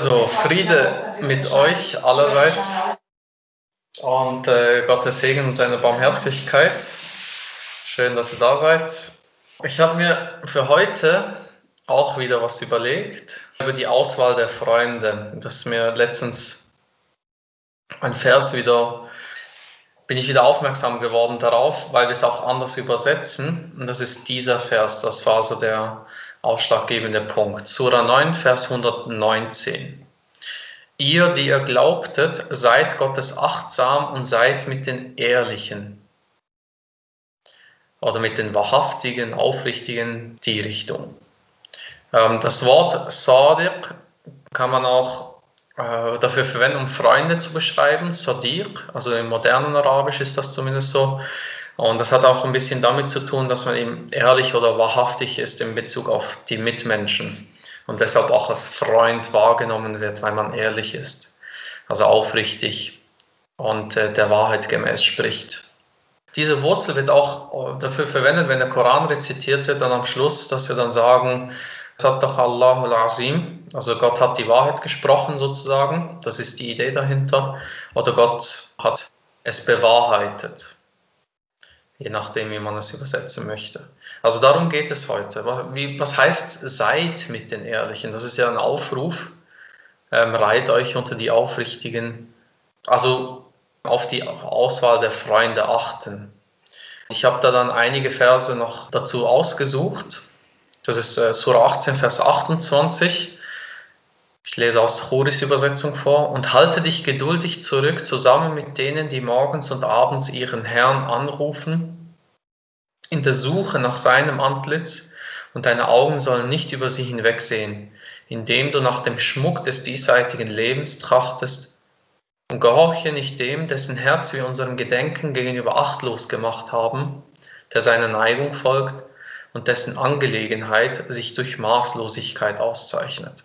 So, Friede mit euch allerseits und äh, Gottes Segen und seine Barmherzigkeit. Schön, dass ihr da seid. Ich habe mir für heute auch wieder was überlegt über die Auswahl der Freunde. Das ist mir letztens ein Vers wieder, bin ich wieder aufmerksam geworden darauf, weil wir es auch anders übersetzen. Und das ist dieser Vers, das war so der ausschlaggebende Punkt. Sura 9, Vers 119. Ihr, die ihr glaubtet, seid Gottes achtsam und seid mit den Ehrlichen oder mit den wahrhaftigen, aufrichtigen die Richtung. Ähm, das Wort Sadiq kann man auch äh, dafür verwenden, um Freunde zu beschreiben, Sadiq, also im modernen Arabisch ist das zumindest so. Und das hat auch ein bisschen damit zu tun, dass man eben ehrlich oder wahrhaftig ist in Bezug auf die Mitmenschen und deshalb auch als Freund wahrgenommen wird, weil man ehrlich ist, also aufrichtig und äh, der Wahrheit gemäß spricht. Diese Wurzel wird auch äh, dafür verwendet, wenn der Koran rezitiert wird, dann am Schluss, dass wir dann sagen, doch Allahul Azim, also Gott hat die Wahrheit gesprochen sozusagen, das ist die Idee dahinter, oder Gott hat es bewahrheitet je nachdem, wie man es übersetzen möchte. Also darum geht es heute. Was heißt seid mit den Ehrlichen? Das ist ja ein Aufruf. Ähm, reiht euch unter die Aufrichtigen, also auf die Auswahl der Freunde achten. Ich habe da dann einige Verse noch dazu ausgesucht. Das ist äh, Surah 18, Vers 28. Ich lese aus Choris Übersetzung vor. Und halte dich geduldig zurück, zusammen mit denen, die morgens und abends ihren Herrn anrufen, in der Suche nach seinem Antlitz, und deine Augen sollen nicht über sie hinwegsehen, indem du nach dem Schmuck des diesseitigen Lebens trachtest, und gehorche nicht dem, dessen Herz wir unserem Gedenken gegenüber achtlos gemacht haben, der seiner Neigung folgt und dessen Angelegenheit sich durch Maßlosigkeit auszeichnet.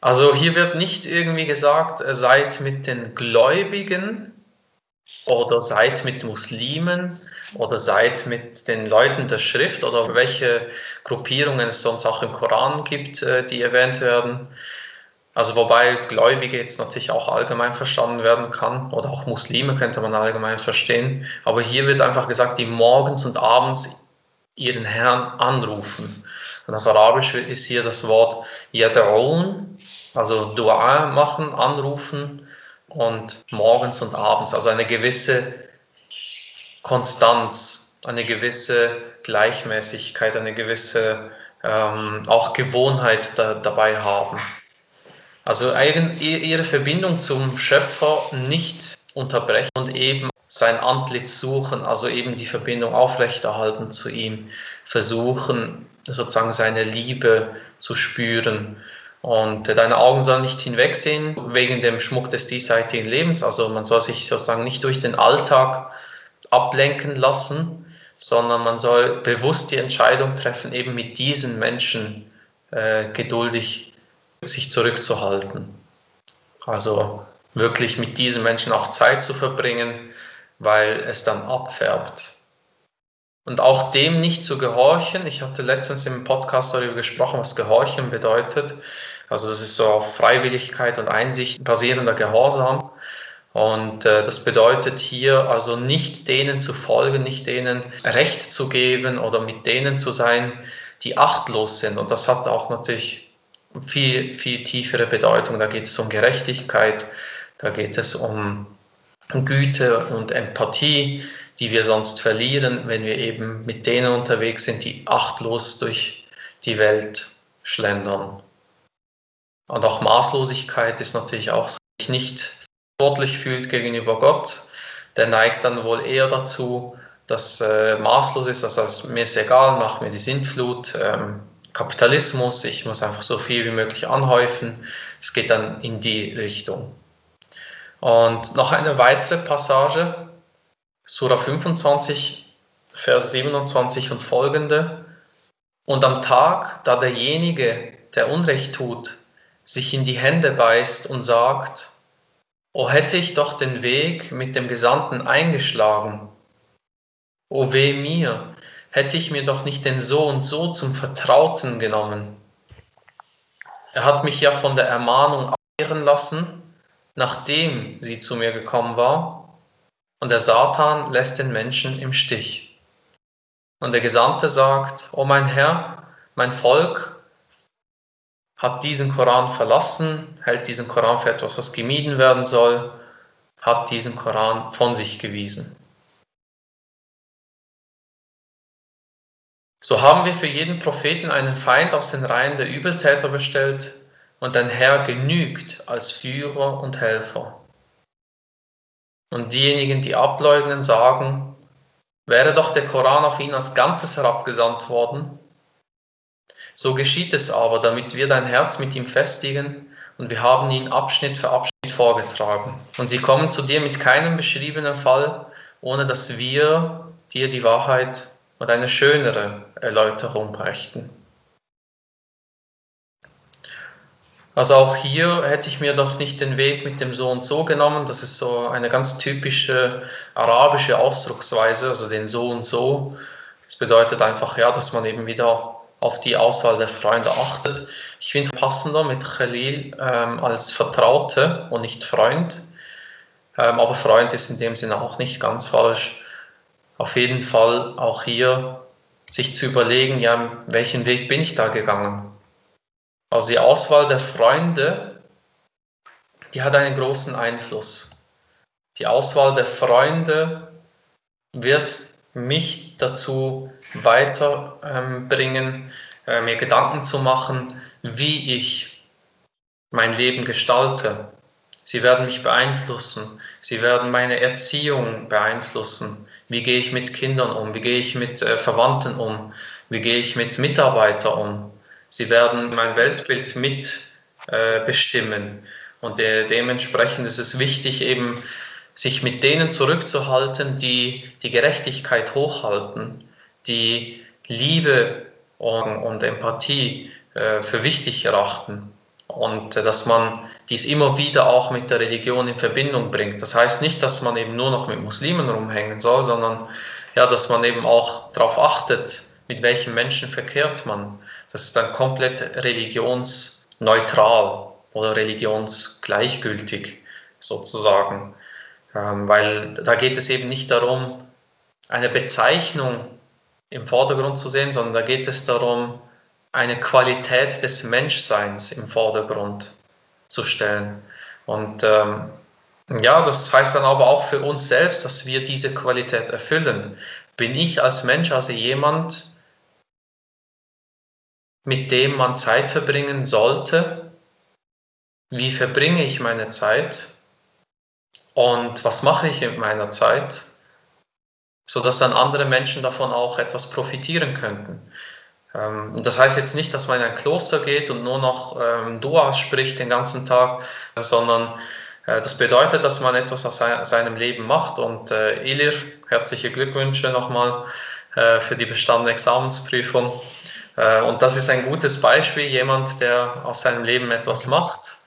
Also hier wird nicht irgendwie gesagt, äh, seid mit den Gläubigen oder seid mit Muslimen oder seid mit den Leuten der Schrift oder welche Gruppierungen es sonst auch im Koran gibt, äh, die erwähnt werden. Also wobei Gläubige jetzt natürlich auch allgemein verstanden werden kann oder auch Muslime könnte man allgemein verstehen. Aber hier wird einfach gesagt, die morgens und abends ihren Herrn anrufen. Und auf Arabisch ist hier das Wort Yad'un, also Dua machen, anrufen und morgens und abends, also eine gewisse Konstanz, eine gewisse Gleichmäßigkeit, eine gewisse ähm, auch Gewohnheit da, dabei haben. Also ihre Verbindung zum Schöpfer nicht unterbrechen und eben sein Antlitz suchen, also eben die Verbindung aufrechterhalten zu ihm, versuchen sozusagen seine Liebe zu spüren. Und deine Augen sollen nicht hinwegsehen wegen dem Schmuck des diesseitigen Lebens. Also man soll sich sozusagen nicht durch den Alltag ablenken lassen, sondern man soll bewusst die Entscheidung treffen, eben mit diesen Menschen äh, geduldig sich zurückzuhalten. Also wirklich mit diesen Menschen auch Zeit zu verbringen, weil es dann abfärbt. Und auch dem nicht zu gehorchen. Ich hatte letztens im Podcast darüber gesprochen, was Gehorchen bedeutet. Also das ist so auf Freiwilligkeit und Einsicht basierender Gehorsam. Und äh, das bedeutet hier also nicht denen zu folgen, nicht denen Recht zu geben oder mit denen zu sein, die achtlos sind. Und das hat auch natürlich viel, viel tiefere Bedeutung. Da geht es um Gerechtigkeit, da geht es um Güte und Empathie, die wir sonst verlieren, wenn wir eben mit denen unterwegs sind, die achtlos durch die Welt schlendern. Und auch Maßlosigkeit ist natürlich auch so, sich nicht verantwortlich fühlt gegenüber Gott, der neigt dann wohl eher dazu, dass äh, maßlos ist, dass also mir ist egal, mach mir die Sintflut, ähm, Kapitalismus, ich muss einfach so viel wie möglich anhäufen. Es geht dann in die Richtung. Und noch eine weitere Passage, Surah 25, Vers 27 und folgende. Und am Tag, da derjenige, der Unrecht tut, sich in die Hände beißt und sagt, O hätte ich doch den Weg mit dem Gesandten eingeschlagen. O weh mir, hätte ich mir doch nicht den so und so zum Vertrauten genommen. Er hat mich ja von der Ermahnung abwehren lassen, nachdem sie zu mir gekommen war. Und der Satan lässt den Menschen im Stich. Und der Gesandte sagt, O mein Herr, mein Volk hat diesen Koran verlassen, hält diesen Koran für etwas, was gemieden werden soll, hat diesen Koran von sich gewiesen. So haben wir für jeden Propheten einen Feind aus den Reihen der Übeltäter bestellt und dein Herr genügt als Führer und Helfer. Und diejenigen, die ableugnen, sagen, wäre doch der Koran auf ihn als Ganzes herabgesandt worden. So geschieht es aber, damit wir dein Herz mit ihm festigen und wir haben ihn Abschnitt für Abschnitt vorgetragen. Und sie kommen zu dir mit keinem beschriebenen Fall, ohne dass wir dir die Wahrheit und eine schönere Erläuterung brächten. Also auch hier hätte ich mir doch nicht den Weg mit dem so und so genommen. Das ist so eine ganz typische arabische Ausdrucksweise, also den so und so. Das bedeutet einfach, ja, dass man eben wieder auf die Auswahl der Freunde achtet. Ich finde passender mit Khalil ähm, als Vertraute und nicht Freund. Ähm, aber Freund ist in dem Sinne auch nicht ganz falsch auf jeden Fall auch hier sich zu überlegen, ja, welchen Weg bin ich da gegangen? Also die Auswahl der Freunde, die hat einen großen Einfluss. Die Auswahl der Freunde wird mich dazu weiterbringen, äh, mir Gedanken zu machen, wie ich mein Leben gestalte. Sie werden mich beeinflussen. Sie werden meine Erziehung beeinflussen. Wie gehe ich mit Kindern um? Wie gehe ich mit äh, Verwandten um? Wie gehe ich mit Mitarbeitern um? Sie werden mein Weltbild mitbestimmen. Äh, und de dementsprechend ist es wichtig, eben sich mit denen zurückzuhalten, die die Gerechtigkeit hochhalten, die Liebe und, und Empathie äh, für wichtig erachten und äh, dass man dies immer wieder auch mit der Religion in Verbindung bringt. Das heißt nicht, dass man eben nur noch mit Muslimen rumhängen soll, sondern ja, dass man eben auch darauf achtet, mit welchen Menschen verkehrt man. Das ist dann komplett religionsneutral oder religionsgleichgültig sozusagen, ähm, weil da geht es eben nicht darum, eine Bezeichnung im Vordergrund zu sehen, sondern da geht es darum, eine Qualität des Menschseins im Vordergrund zu stellen. Und ähm, ja, das heißt dann aber auch für uns selbst, dass wir diese Qualität erfüllen. Bin ich als Mensch also jemand, mit dem man Zeit verbringen sollte? Wie verbringe ich meine Zeit? Und was mache ich mit meiner Zeit? Sodass dann andere Menschen davon auch etwas profitieren könnten. Ähm, das heißt jetzt nicht, dass man in ein Kloster geht und nur noch ähm, Duas spricht den ganzen Tag, sondern äh, das bedeutet, dass man etwas aus seinem Leben macht. Und äh, Ilir, herzliche Glückwünsche nochmal äh, für die bestandene Examensprüfung. Äh, und das ist ein gutes Beispiel, jemand, der aus seinem Leben etwas macht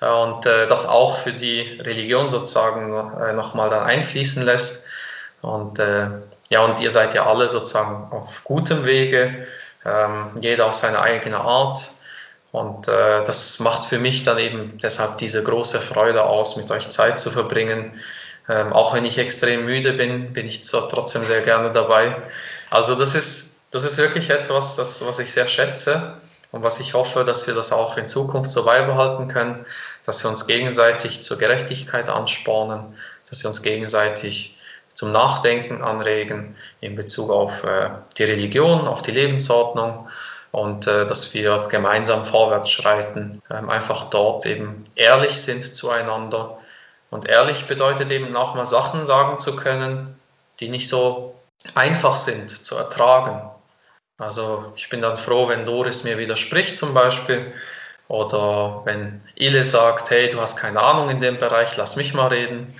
äh, und äh, das auch für die Religion sozusagen nochmal dann einfließen lässt. Und ja, und ihr seid ja alle sozusagen auf gutem Wege ähm, jeder auf seine eigene Art. Und das macht für mich dann eben deshalb diese große Freude aus, mit euch Zeit zu verbringen. Ähm, auch wenn ich extrem müde bin, bin ich trotzdem sehr gerne dabei. Also das ist, das ist wirklich etwas, das, was ich sehr schätze und was ich hoffe, dass wir das auch in Zukunft so beibehalten können, dass wir uns gegenseitig zur Gerechtigkeit anspornen, dass wir uns gegenseitig zum Nachdenken anregen in Bezug auf äh, die Religion, auf die Lebensordnung und äh, dass wir gemeinsam vorwärts schreiten, ähm, einfach dort eben ehrlich sind zueinander. Und ehrlich bedeutet eben auch mal Sachen sagen zu können, die nicht so einfach sind zu ertragen. Also ich bin dann froh, wenn Doris mir widerspricht zum Beispiel. Oder wenn Ile sagt, hey, du hast keine Ahnung in dem Bereich, lass mich mal reden.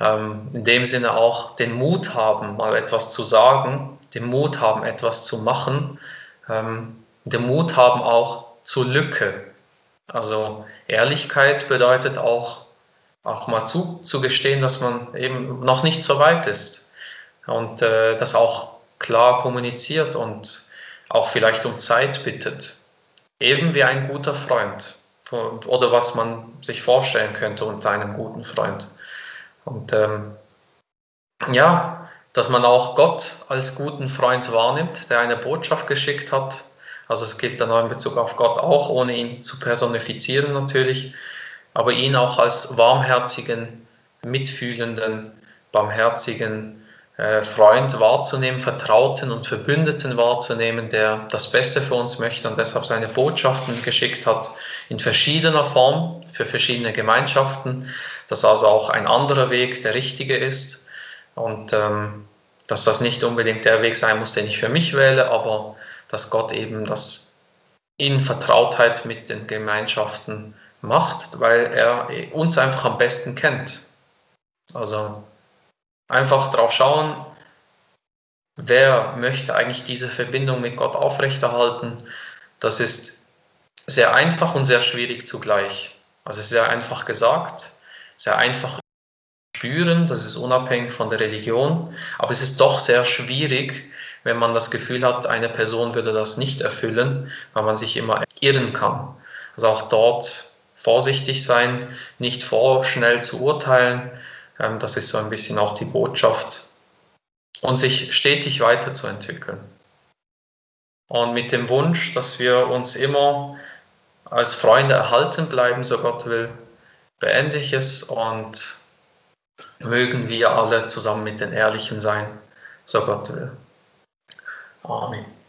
Ähm, in dem Sinne auch den Mut haben, mal etwas zu sagen, den Mut haben, etwas zu machen, ähm, den Mut haben auch zur Lücke. Also Ehrlichkeit bedeutet auch, auch mal zuzugestehen, dass man eben noch nicht so weit ist. Und äh, das auch klar kommuniziert und auch vielleicht um Zeit bittet. eben wie ein guter Freund oder was man sich vorstellen könnte unter einem guten Freund. Und ähm, ja, dass man auch Gott als guten Freund wahrnimmt, der eine Botschaft geschickt hat. Also es gilt dann auch in Bezug auf Gott auch, ohne ihn zu personifizieren natürlich, aber ihn auch als warmherzigen, mitfühlenden, barmherzigen Freund wahrzunehmen, Vertrauten und Verbündeten wahrzunehmen, der das Beste für uns möchte und deshalb seine Botschaften geschickt hat in verschiedener Form für verschiedene Gemeinschaften, dass also auch ein anderer Weg der richtige ist und ähm, dass das nicht unbedingt der Weg sein muss, den ich für mich wähle, aber dass Gott eben das in Vertrautheit mit den Gemeinschaften macht, weil er uns einfach am besten kennt. Also einfach drauf schauen, wer möchte eigentlich diese Verbindung mit Gott aufrechterhalten. Das ist sehr einfach und sehr schwierig zugleich. Also sehr einfach gesagt, sehr einfach spüren, das ist unabhängig von der Religion, aber es ist doch sehr schwierig, wenn man das Gefühl hat, eine Person würde das nicht erfüllen, weil man sich immer irren kann. Also auch dort vorsichtig sein, nicht vorschnell zu urteilen, ähm, das ist so ein bisschen auch die Botschaft. Und sich stetig weiterzuentwickeln. Und mit dem Wunsch, dass wir uns immer als Freunde erhalten bleiben, so Gott will, beende ich es und mögen wir alle zusammen mit den Ehrlichen sein, so Gott will. Amen.